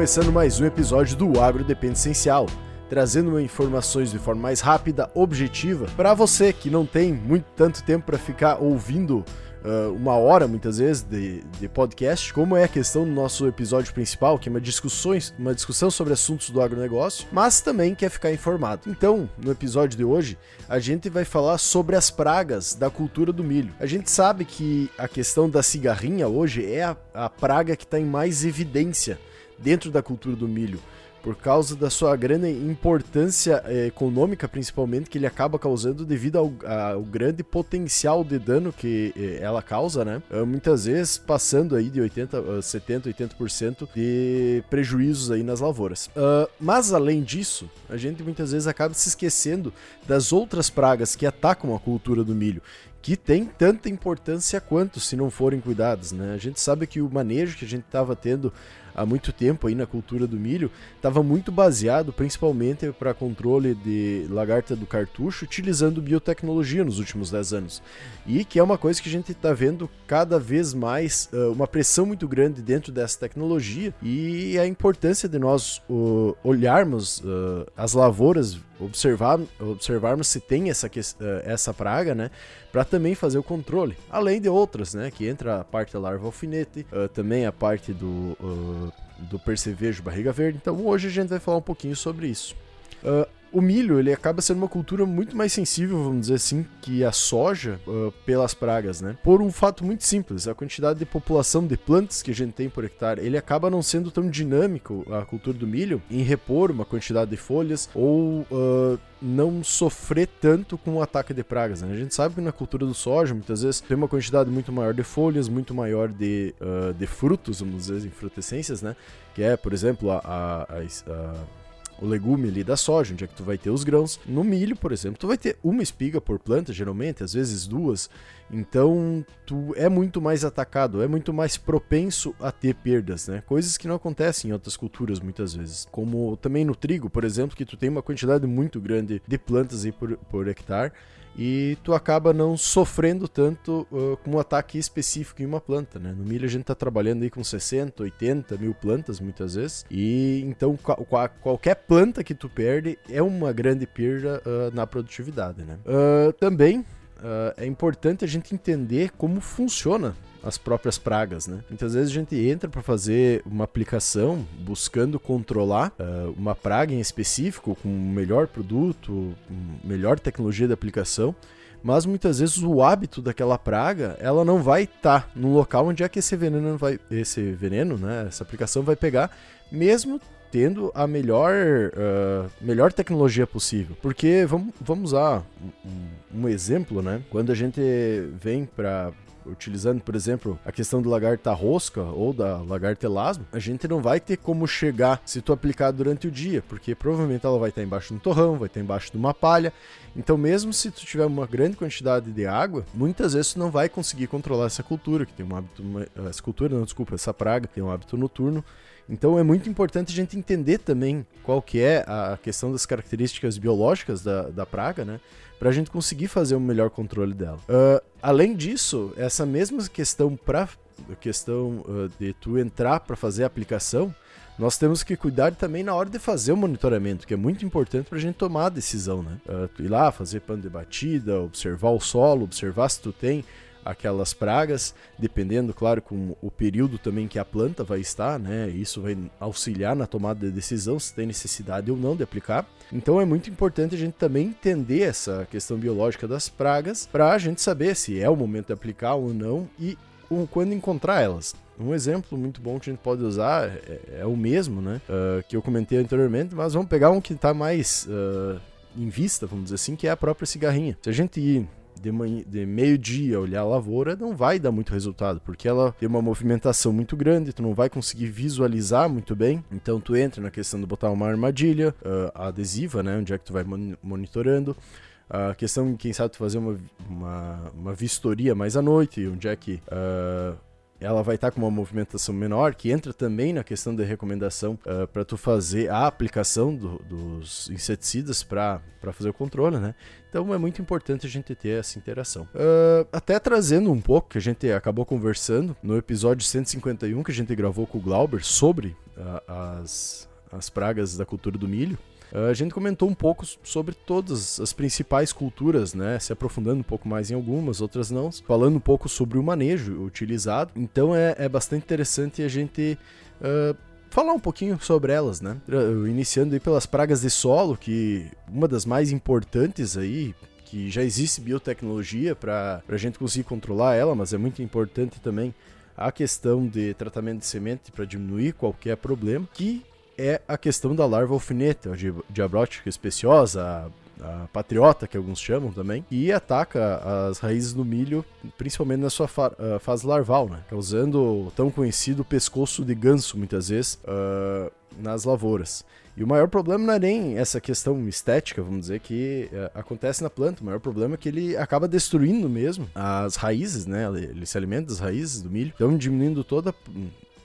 Começando mais um episódio do Agro Depende Essencial, trazendo informações de forma mais rápida, objetiva, para você que não tem muito tanto tempo para ficar ouvindo uh, uma hora, muitas vezes, de, de podcast, como é a questão do nosso episódio principal, que é uma, discussões, uma discussão sobre assuntos do agronegócio, mas também quer ficar informado. Então, no episódio de hoje, a gente vai falar sobre as pragas da cultura do milho. A gente sabe que a questão da cigarrinha hoje é a, a praga que está em mais evidência dentro da cultura do milho por causa da sua grande importância eh, econômica, principalmente, que ele acaba causando devido ao, ao grande potencial de dano que eh, ela causa, né? Uh, muitas vezes passando aí de 80, uh, 70, 80% de prejuízos aí nas lavouras. Uh, mas além disso, a gente muitas vezes acaba se esquecendo das outras pragas que atacam a cultura do milho que tem tanta importância quanto se não forem cuidados, né? A gente sabe que o manejo que a gente estava tendo há muito tempo aí na cultura do milho, estava muito baseado principalmente para controle de lagarta do cartucho, utilizando biotecnologia nos últimos 10 anos. E que é uma coisa que a gente está vendo cada vez mais uh, uma pressão muito grande dentro dessa tecnologia e a importância de nós uh, olharmos uh, as lavouras, observar, observarmos se tem essa, essa praga, né? Para também fazer o controle, além de outras, né? Que entra a parte da larva alfinete, também a parte do do percevejo barriga verde. Então hoje a gente vai falar um pouquinho sobre isso. Uh, o milho ele acaba sendo uma cultura muito mais sensível, vamos dizer assim, que a soja uh, pelas pragas, né? Por um fato muito simples, a quantidade de população de plantas que a gente tem por hectare, ele acaba não sendo tão dinâmico a cultura do milho em repor uma quantidade de folhas ou uh, não sofrer tanto com o ataque de pragas. Né? A gente sabe que na cultura do soja, muitas vezes, tem uma quantidade muito maior de folhas, muito maior de, uh, de frutos, vamos dizer, em frutescências, né? Que é, por exemplo, a, a, a o legume ali da soja, onde é que tu vai ter os grãos. No milho, por exemplo, tu vai ter uma espiga por planta, geralmente, às vezes duas. Então, tu é muito mais atacado, é muito mais propenso a ter perdas, né? Coisas que não acontecem em outras culturas muitas vezes. Como também no trigo, por exemplo, que tu tem uma quantidade muito grande de plantas aí por, por hectare e tu acaba não sofrendo tanto uh, com um ataque específico em uma planta, né? No milho a gente está trabalhando aí com 60, 80 mil plantas muitas vezes, e então qualquer planta que tu perde é uma grande perda uh, na produtividade, né? Uh, também é importante a gente entender como funciona as próprias pragas, né? Muitas vezes a gente entra para fazer uma aplicação buscando controlar uh, uma praga em específico com um melhor produto, melhor tecnologia de aplicação, mas muitas vezes o hábito daquela praga, ela não vai estar tá no local onde é que esse veneno vai, esse veneno, né, essa aplicação vai pegar, mesmo tendo a melhor, uh, melhor tecnologia possível. Porque vamos, vamos usar um, um exemplo, né? Quando a gente vem para utilizando, por exemplo, a questão do lagarta rosca ou da lagarta elasmo, a gente não vai ter como chegar se tu aplicar durante o dia, porque provavelmente ela vai estar embaixo do torrão, vai estar embaixo de uma palha. Então, mesmo se tu tiver uma grande quantidade de água, muitas vezes tu não vai conseguir controlar essa cultura, que tem um hábito. Essa cultura, não, desculpa, essa praga, tem um hábito noturno. Então é muito importante a gente entender também qual que é a questão das características biológicas da, da praga, né? Para a gente conseguir fazer um melhor controle dela. Uh, além disso, essa mesma questão para questão uh, de tu entrar para fazer a aplicação, nós temos que cuidar também na hora de fazer o monitoramento, que é muito importante para a gente tomar a decisão, né? Uh, ir lá, fazer pano de batida, observar o solo, observar se tu tem aquelas pragas, dependendo, claro, com o período também que a planta vai estar, né? Isso vai auxiliar na tomada de decisão se tem necessidade ou não de aplicar. Então é muito importante a gente também entender essa questão biológica das pragas para a gente saber se é o momento de aplicar ou não e quando encontrar elas. Um exemplo muito bom que a gente pode usar é, é o mesmo, né? Uh, que eu comentei anteriormente, mas vamos pegar um que está mais uh, em vista, vamos dizer assim, que é a própria cigarrinha. Se a gente de, de meio-dia olhar a lavoura, não vai dar muito resultado, porque ela tem uma movimentação muito grande, tu não vai conseguir visualizar muito bem. Então tu entra na questão de botar uma armadilha uh, adesiva, né? Onde é que tu vai monitorando. A questão, quem sabe, tu fazer uma, uma, uma, vistoria mais à noite, onde é que uh, ela vai estar tá com uma movimentação menor, que entra também na questão da recomendação uh, para tu fazer a aplicação do, dos inseticidas para fazer o controle, né? Então é muito importante a gente ter essa interação. Uh, até trazendo um pouco, que a gente acabou conversando no episódio 151 que a gente gravou com o Glauber sobre uh, as, as pragas da cultura do milho. Uh, a gente comentou um pouco sobre todas as principais culturas, né? Se aprofundando um pouco mais em algumas, outras não. Falando um pouco sobre o manejo utilizado. Então é, é bastante interessante a gente uh, falar um pouquinho sobre elas, né? Iniciando aí pelas pragas de solo, que uma das mais importantes aí, que já existe biotecnologia para a gente conseguir controlar ela, mas é muito importante também a questão de tratamento de semente para diminuir qualquer problema, que é a questão da larva alfinete, a diabrótica especiosa, a patriota, que alguns chamam também, e ataca as raízes do milho, principalmente na sua fa fase larval, né? causando o tão conhecido pescoço de ganso, muitas vezes, uh, nas lavouras. E o maior problema não é nem essa questão estética, vamos dizer, que uh, acontece na planta. O maior problema é que ele acaba destruindo mesmo as raízes, né? Ele se alimenta das raízes do milho, então diminuindo toda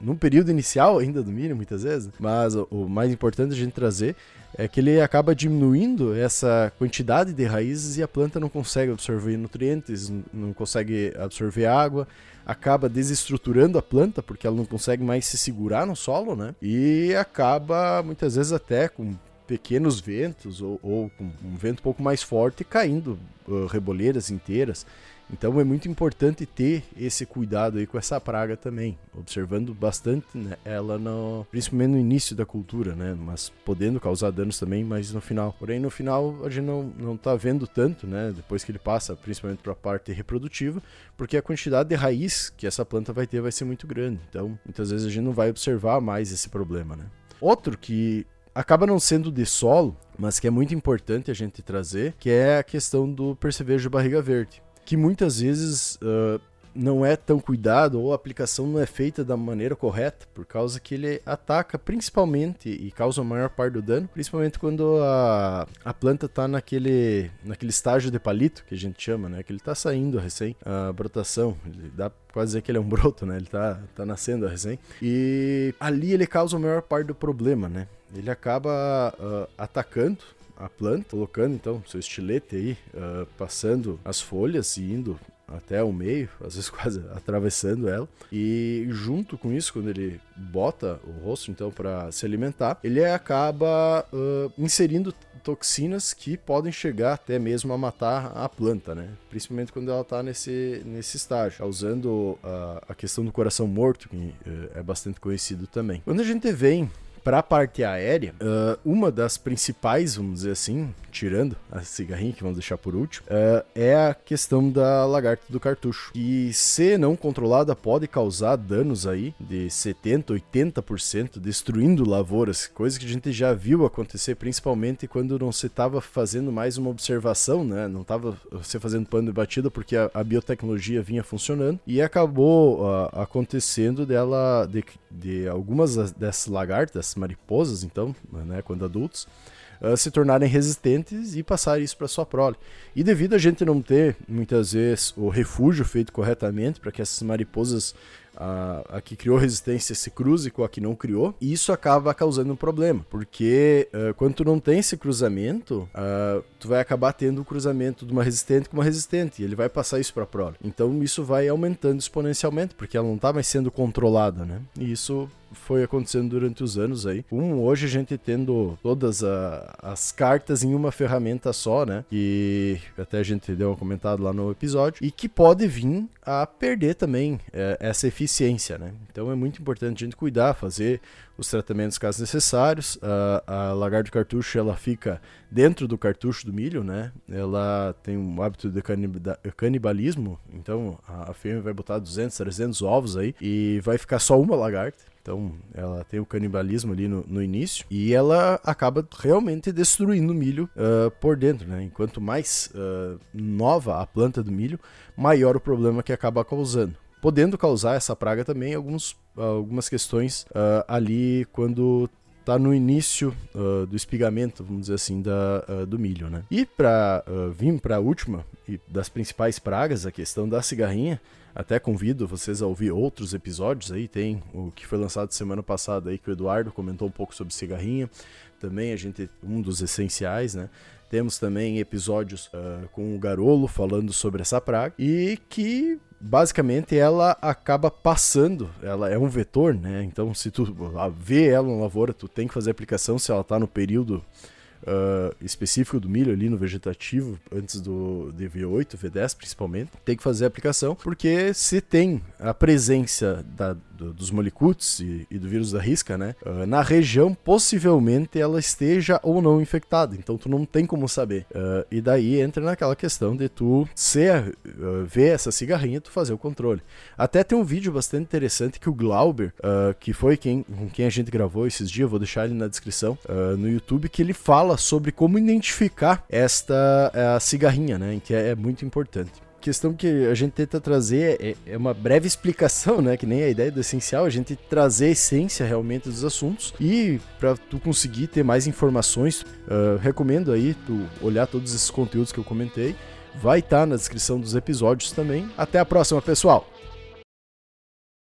num período inicial ainda do milho, muitas vezes. Mas o, o mais importante a gente trazer é que ele acaba diminuindo essa quantidade de raízes e a planta não consegue absorver nutrientes, não consegue absorver água, acaba desestruturando a planta porque ela não consegue mais se segurar no solo, né? E acaba muitas vezes até com pequenos ventos ou, ou um vento um pouco mais forte caindo uh, reboleiras inteiras. Então é muito importante ter esse cuidado aí com essa praga também, observando bastante né, ela no, principalmente no início da cultura, né, mas podendo causar danos também, mas no final. Porém no final a gente não não tá vendo tanto, né, depois que ele passa, principalmente para a parte reprodutiva, porque a quantidade de raiz que essa planta vai ter vai ser muito grande. Então, muitas vezes a gente não vai observar mais esse problema, né? Outro que acaba não sendo de solo, mas que é muito importante a gente trazer, que é a questão do percevejo barriga verde que muitas vezes uh, não é tão cuidado ou a aplicação não é feita da maneira correta, por causa que ele ataca principalmente e causa a maior parte do dano, principalmente quando a, a planta está naquele, naquele estágio de palito que a gente chama, né? Que ele está saindo recém, a brotação, ele dá quase dizer que ele é um broto, né? Ele está tá nascendo recém. E ali ele causa a maior parte do problema, né? Ele acaba uh, atacando a planta, colocando então seu estilete aí, uh, passando as folhas e indo até o meio, às vezes quase atravessando ela. E junto com isso, quando ele bota o rosto então para se alimentar, ele acaba uh, inserindo toxinas que podem chegar até mesmo a matar a planta, né? Principalmente quando ela está nesse, nesse estágio, causando uh, a questão do coração morto, que uh, é bastante conhecido também. Quando a gente vem para a parte aérea, uh, uma das principais, vamos dizer assim, tirando a cigarrinha que vamos deixar por último, uh, é a questão da lagarta do cartucho. Que, se não controlada, pode causar danos aí de 70%, 80%, destruindo lavouras, coisa que a gente já viu acontecer, principalmente quando não se estava fazendo mais uma observação, né? Não estava se fazendo pano de batida porque a, a biotecnologia vinha funcionando e acabou uh, acontecendo dela, de, de algumas dessas lagartas, mariposas, então, né, quando adultos, uh, se tornarem resistentes e passar isso para sua prole. E devido a gente não ter, muitas vezes, o refúgio feito corretamente para que essas mariposas a, a que criou resistência se cruze com a que não criou, e isso acaba causando um problema, porque uh, quando tu não tem esse cruzamento, uh, tu vai acabar tendo o cruzamento de uma resistente com uma resistente, e ele vai passar isso para prole. Então isso vai aumentando exponencialmente, porque ela não está mais sendo controlada, né? E isso foi acontecendo durante os anos aí. Um, hoje a gente tendo todas a, as cartas em uma ferramenta só, né? E até a gente deu um comentado lá no episódio. E que pode vir a perder também é, essa eficiência, né? Então é muito importante a gente cuidar, fazer os tratamentos caso necessários. A, a lagarto cartucho ela fica dentro do cartucho do milho, né? Ela tem um hábito de canibalismo, então a, a fêmea vai botar 200, 300 ovos aí e vai ficar só uma lagarta. Então, ela tem o canibalismo ali no, no início e ela acaba realmente destruindo o milho uh, por dentro, né? Enquanto mais uh, nova a planta do milho, maior o problema que acaba causando. Podendo causar essa praga também alguns, algumas questões uh, ali quando tá no início uh, do espigamento, vamos dizer assim, da, uh, do milho, né? E para uh, vir para a última e das principais pragas, a questão da cigarrinha, até convido vocês a ouvir outros episódios aí, tem o que foi lançado semana passada aí que o Eduardo comentou um pouco sobre cigarrinha, também a gente um dos essenciais, né? Temos também episódios uh, com o Garolo falando sobre essa praga e que basicamente ela acaba passando, ela é um vetor, né? Então se tu vê ela na lavoura, tu tem que fazer a aplicação se ela está no período uh, específico do milho ali no vegetativo, antes do DV8, V10 principalmente, tem que fazer a aplicação, porque se tem a presença da, do, dos molicutes e, e, do vírus da risca, né, uh, na região, possivelmente ela esteja ou não infectada, então tu não tem como saber. Uh, e daí entra naquela questão de tu ser, ver essa cigarrinha, tu fazer o controle. Até tem um vídeo bastante interessante que o Glauber, que foi quem, com quem a gente gravou esses dias, vou deixar ele na descrição, no YouTube, que ele fala sobre como identificar esta cigarrinha, né? Que é, é muito importante questão que a gente tenta trazer é, é, uma breve explicação, né? Que nem a ideia do essencial, a gente trazer a essência realmente dos assuntos e para tu conseguir ter mais informações, uh, recomendo aí tu olhar todos esses conteúdos que eu comentei. Vai estar tá na descrição dos episódios também. Até a próxima, pessoal!